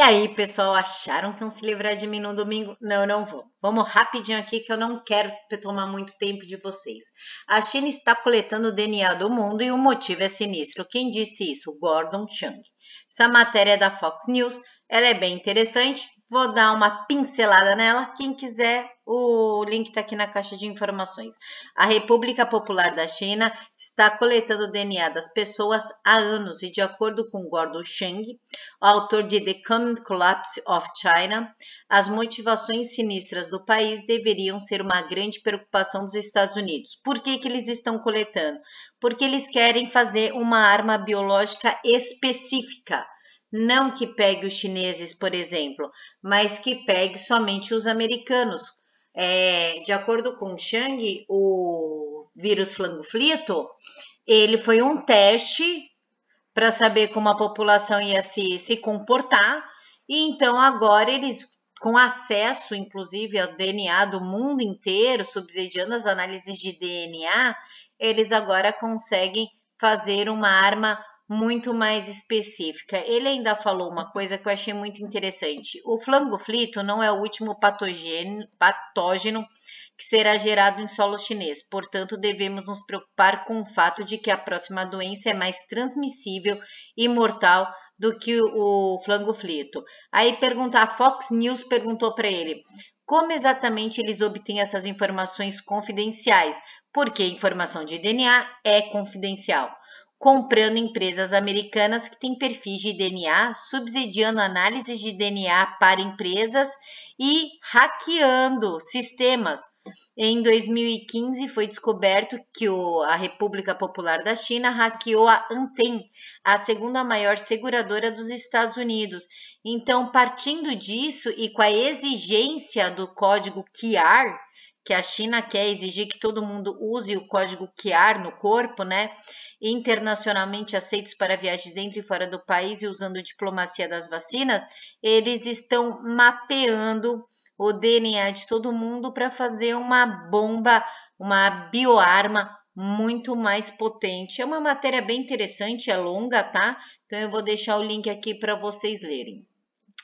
E aí, pessoal, acharam que iam se livrar de mim no domingo? Não, não vou. Vamos rapidinho aqui que eu não quero tomar muito tempo de vocês. A China está coletando o DNA do mundo e o motivo é sinistro. Quem disse isso? Gordon Chang. Essa matéria é da Fox News, ela é bem interessante. Vou dar uma pincelada nela. Quem quiser, o link está aqui na caixa de informações. A República Popular da China está coletando o DNA das pessoas há anos e, de acordo com Gordon Chang, autor de The Coming Collapse of China, as motivações sinistras do país deveriam ser uma grande preocupação dos Estados Unidos. Por que, que eles estão coletando? Porque eles querem fazer uma arma biológica específica não que pegue os chineses, por exemplo, mas que pegue somente os americanos. É, de acordo com Chang, o vírus flangoflito, ele foi um teste para saber como a população ia se, se comportar, e então agora eles, com acesso, inclusive, ao DNA do mundo inteiro, subsidiando as análises de DNA, eles agora conseguem fazer uma arma muito mais específica. Ele ainda falou uma coisa que eu achei muito interessante. O flangoflito não é o último patógeno, que será gerado em solo chinês. Portanto, devemos nos preocupar com o fato de que a próxima doença é mais transmissível e mortal do que o flangoflito. Aí perguntar, a Fox News perguntou para ele: como exatamente eles obtêm essas informações confidenciais? Porque informação de DNA é confidencial comprando empresas americanas que têm perfis de DNA, subsidiando análises de DNA para empresas e hackeando sistemas. Em 2015, foi descoberto que o, a República Popular da China hackeou a Anten, a segunda maior seguradora dos Estados Unidos. Então, partindo disso e com a exigência do código QR, que a China quer exigir que todo mundo use o código QR no corpo, né? internacionalmente aceitos para viagens dentro e fora do país e usando diplomacia das vacinas, eles estão mapeando o DNA de todo mundo para fazer uma bomba, uma bioarma muito mais potente. É uma matéria bem interessante, é longa, tá? Então eu vou deixar o link aqui para vocês lerem.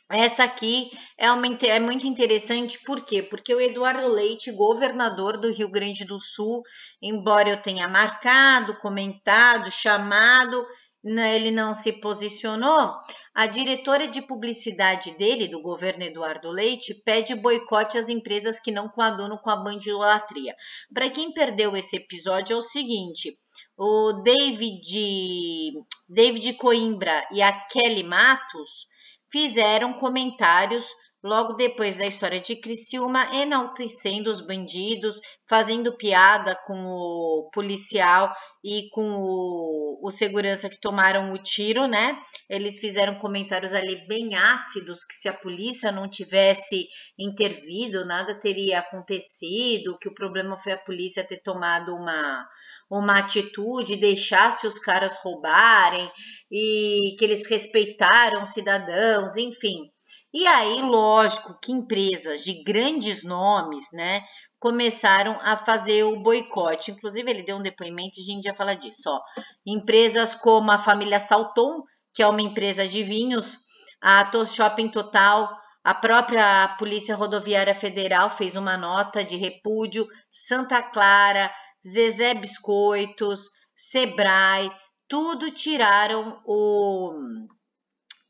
Essa aqui é, uma, é muito interessante, por quê? Porque o Eduardo Leite, governador do Rio Grande do Sul, embora eu tenha marcado, comentado, chamado, né, ele não se posicionou. A diretora de publicidade dele, do governo Eduardo Leite, pede boicote às empresas que não coadunam com a bandidolatria. Para quem perdeu esse episódio, é o seguinte: o David, David Coimbra e a Kelly Matos fizeram comentários logo depois da história de Criciúma, enaltecendo os bandidos, fazendo piada com o policial e com o, o, segurança que tomaram o tiro, né? Eles fizeram comentários ali bem ácidos, que se a polícia não tivesse intervido, nada teria acontecido, que o problema foi a polícia ter tomado uma, uma atitude, deixasse os caras roubarem e que eles respeitaram cidadãos, enfim. E aí, lógico que empresas de grandes nomes, né, começaram a fazer o boicote. Inclusive, ele deu um depoimento, a gente já fala disso. Ó. Empresas como a família Salton, que é uma empresa de vinhos, a Tos Shopping Total, a própria Polícia Rodoviária Federal fez uma nota de repúdio, Santa Clara, Zezé Biscoitos, Sebrae, tudo tiraram o,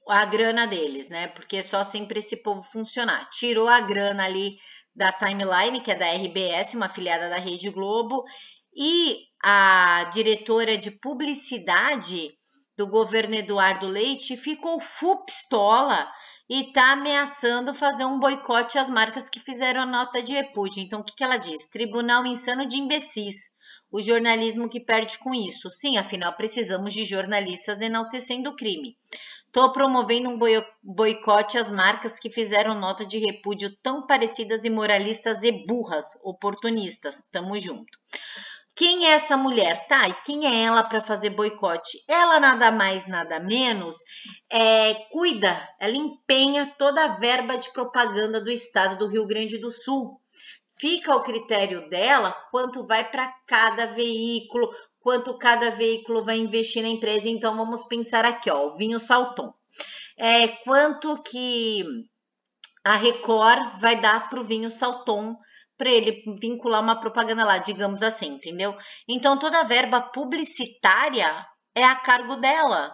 a grana deles, né? Porque só sempre esse povo funcionar. Tirou a grana ali da Timeline, que é da RBS, uma afiliada da Rede Globo, e a diretora de publicidade do governo Eduardo Leite ficou full pistola e está ameaçando fazer um boicote às marcas que fizeram a nota de repúdio. Então, o que, que ela diz? Tribunal insano de imbecis. O jornalismo que perde com isso. Sim, afinal, precisamos de jornalistas enaltecendo o crime. Estou promovendo um boicote às marcas que fizeram nota de repúdio tão parecidas e moralistas e burras, oportunistas. Tamo junto. Quem é essa mulher? Tá, e quem é ela para fazer boicote? Ela nada mais, nada menos, é, cuida, ela empenha toda a verba de propaganda do estado do Rio Grande do Sul. Fica ao critério dela quanto vai para cada veículo, quanto cada veículo vai investir na empresa. Então vamos pensar aqui, ó, o vinho Salton. é quanto que a Record vai dar para o vinho Salton para ele vincular uma propaganda lá, digamos assim, entendeu? Então toda a verba publicitária é a cargo dela.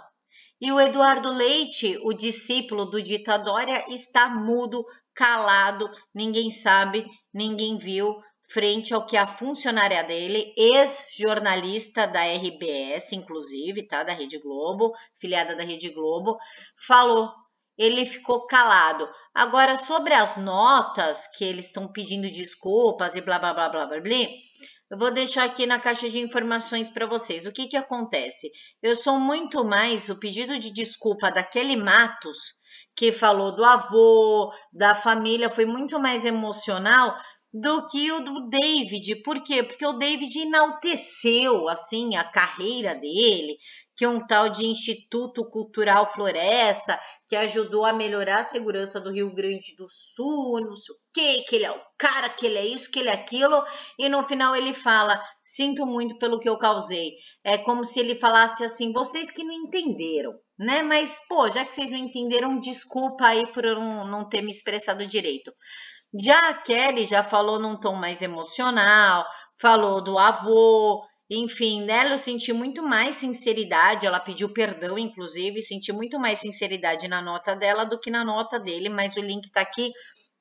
E o Eduardo Leite, o discípulo do Ditadória, está mudo, calado, ninguém sabe, ninguém viu, frente ao que a funcionária dele, ex-jornalista da RBS, inclusive, tá? Da Rede Globo, filiada da Rede Globo, falou. Ele ficou calado. Agora, sobre as notas que eles estão pedindo desculpas e blá blá blá blá blá blá, eu vou deixar aqui na caixa de informações para vocês. O que que acontece? Eu sou muito mais o pedido de desculpa daquele Matos que falou do avô, da família, foi muito mais emocional do que o do David. Por quê? Porque o David enalteceu assim a carreira dele, que um tal de Instituto Cultural Floresta, que ajudou a melhorar a segurança do Rio Grande do Sul, não sei o quê, que ele é o cara, que ele é isso, que ele é aquilo, e no final ele fala: Sinto muito pelo que eu causei. É como se ele falasse assim: vocês que não entenderam, né? Mas, pô, já que vocês não entenderam, desculpa aí por eu não, não ter me expressado direito. Já a Kelly já falou num tom mais emocional, falou do avô, enfim, nela eu senti muito mais sinceridade, ela pediu perdão, inclusive, senti muito mais sinceridade na nota dela do que na nota dele, mas o link tá aqui,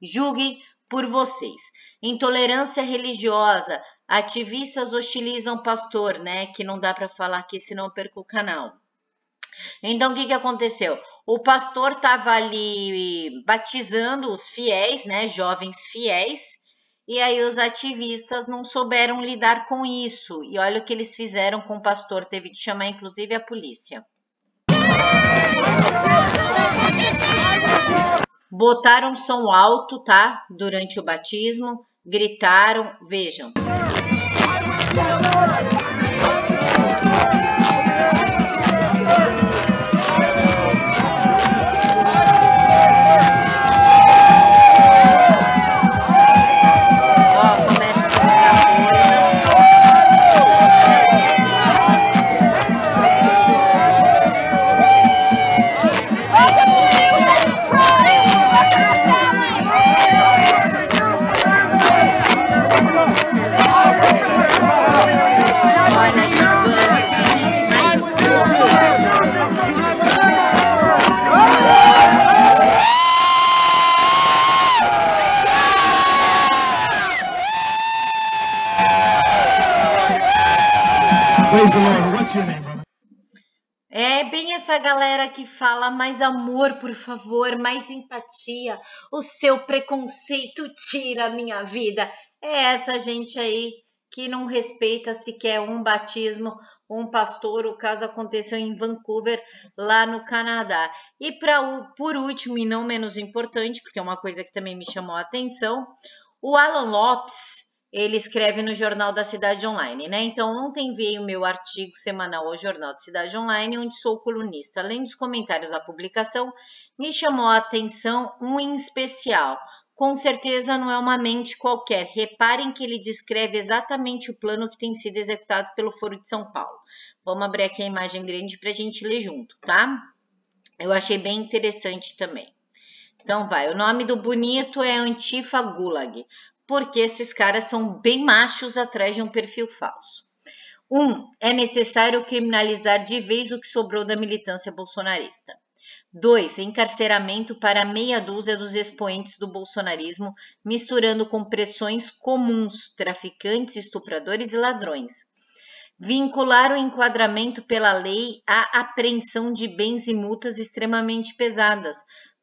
julguem por vocês. Intolerância religiosa, ativistas hostilizam pastor, né? Que não dá para falar aqui, senão eu perco o canal. Então, o que, que aconteceu? O pastor estava ali batizando os fiéis, né, jovens fiéis, e aí os ativistas não souberam lidar com isso. E olha o que eles fizeram com o pastor, teve que chamar inclusive a polícia. Botaram som alto, tá? Durante o batismo, gritaram, vejam. Praise the Lord. What's your name, brother? É bem essa galera que fala mais amor, por favor, mais empatia. O seu preconceito tira a minha vida. É essa gente aí que não respeita sequer um batismo, um pastor. O caso aconteceu em Vancouver, lá no Canadá. E para por último e não menos importante, porque é uma coisa que também me chamou a atenção, o Alan Lopes ele escreve no Jornal da Cidade Online, né? Então, ontem veio o meu artigo semanal ao Jornal da Cidade Online, onde sou colunista. Além dos comentários da publicação, me chamou a atenção um em especial. Com certeza não é uma mente qualquer. Reparem que ele descreve exatamente o plano que tem sido executado pelo Foro de São Paulo. Vamos abrir aqui a imagem grande para a gente ler junto, tá? Eu achei bem interessante também. Então vai, o nome do bonito é Antifa Gulag porque esses caras são bem machos atrás de um perfil falso. Um, é necessário criminalizar de vez o que sobrou da militância bolsonarista. 2. Encarceramento para meia dúzia dos expoentes do bolsonarismo, misturando com pressões comuns, traficantes, estupradores e ladrões. Vincular o enquadramento pela lei à apreensão de bens e multas extremamente pesadas,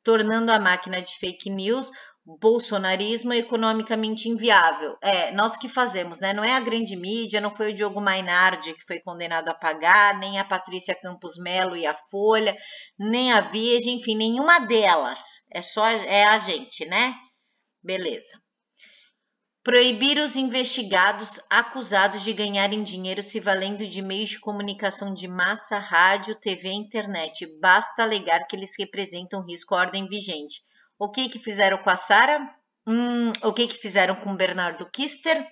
tornando a máquina de fake news bolsonarismo é economicamente inviável. É, nós que fazemos, né? Não é a grande mídia, não foi o Diogo Mainardi que foi condenado a pagar, nem a Patrícia Campos Melo e a Folha, nem a Veja, enfim, nenhuma delas. É só é a gente, né? Beleza. Proibir os investigados acusados de ganharem dinheiro se valendo de meios de comunicação de massa, rádio, TV e internet. Basta alegar que eles representam risco à ordem vigente o que que fizeram com a Sara? Hum, o que que fizeram com Bernardo Kister?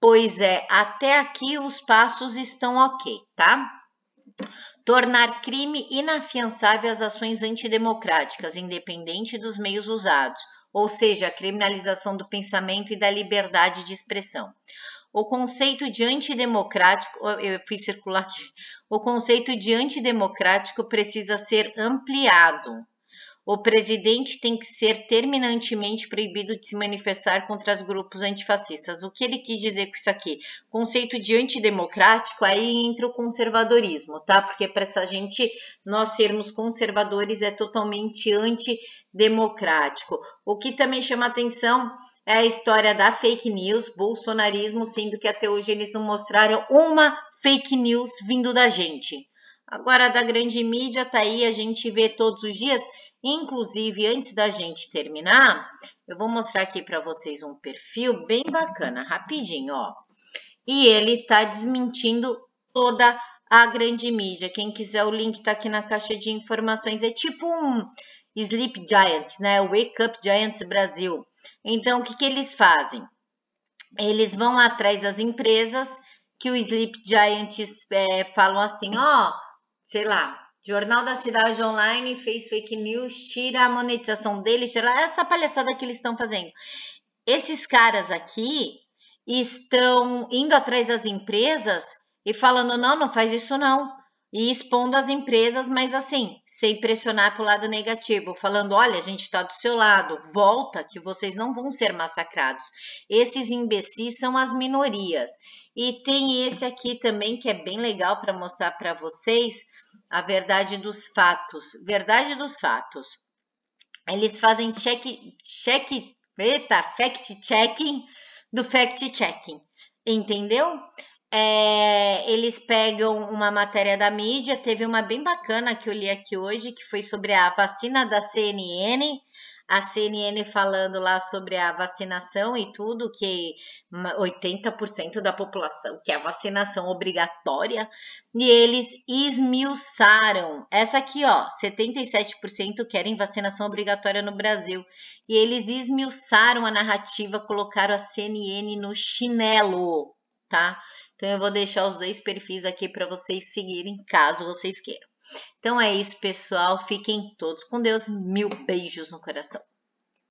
Pois é, até aqui os passos estão ok, tá? Tornar crime inafiançável as ações antidemocráticas, independente dos meios usados, ou seja, a criminalização do pensamento e da liberdade de expressão. O conceito de antidemocrático, eu fiz circular aqui, o conceito de antidemocrático precisa ser ampliado o presidente tem que ser terminantemente proibido de se manifestar contra os grupos antifascistas. O que ele quis dizer com isso aqui? Conceito de antidemocrático, aí entra o conservadorismo, tá? Porque para essa gente nós sermos conservadores é totalmente antidemocrático. O que também chama atenção é a história da fake news, bolsonarismo, sendo que até hoje eles não mostraram uma fake news vindo da gente. Agora, da grande mídia, tá aí, a gente vê todos os dias Inclusive, antes da gente terminar, eu vou mostrar aqui para vocês um perfil bem bacana, rapidinho, ó. E ele está desmentindo toda a grande mídia. Quem quiser, o link está aqui na caixa de informações. É tipo um Sleep Giants, né? Wake Up Giants Brasil. Então, o que, que eles fazem? Eles vão atrás das empresas que o Sleep Giants é, falam assim, ó, sei lá, Jornal da Cidade Online fez fake news, tira a monetização deles, tira essa palhaçada que eles estão fazendo. Esses caras aqui estão indo atrás das empresas e falando: não, não faz isso não. E expondo as empresas, mas assim, sem pressionar para o lado negativo, falando: olha, a gente está do seu lado, volta que vocês não vão ser massacrados. Esses imbecis são as minorias. E tem esse aqui também que é bem legal para mostrar para vocês a verdade dos fatos. Verdade dos fatos. Eles fazem check, check, eita, fact checking do fact checking, entendeu? É, eles pegam uma matéria da mídia, teve uma bem bacana que eu li aqui hoje, que foi sobre a vacina da CNN, a CNN falando lá sobre a vacinação e tudo, que 80% da população quer a vacinação obrigatória, e eles esmiuçaram. Essa aqui, ó, 77% querem vacinação obrigatória no Brasil. E eles esmiuçaram a narrativa, colocaram a CNN no chinelo, tá? Então eu vou deixar os dois perfis aqui para vocês seguirem, caso vocês queiram. Então é isso, pessoal. Fiquem todos com Deus. Mil beijos no coração.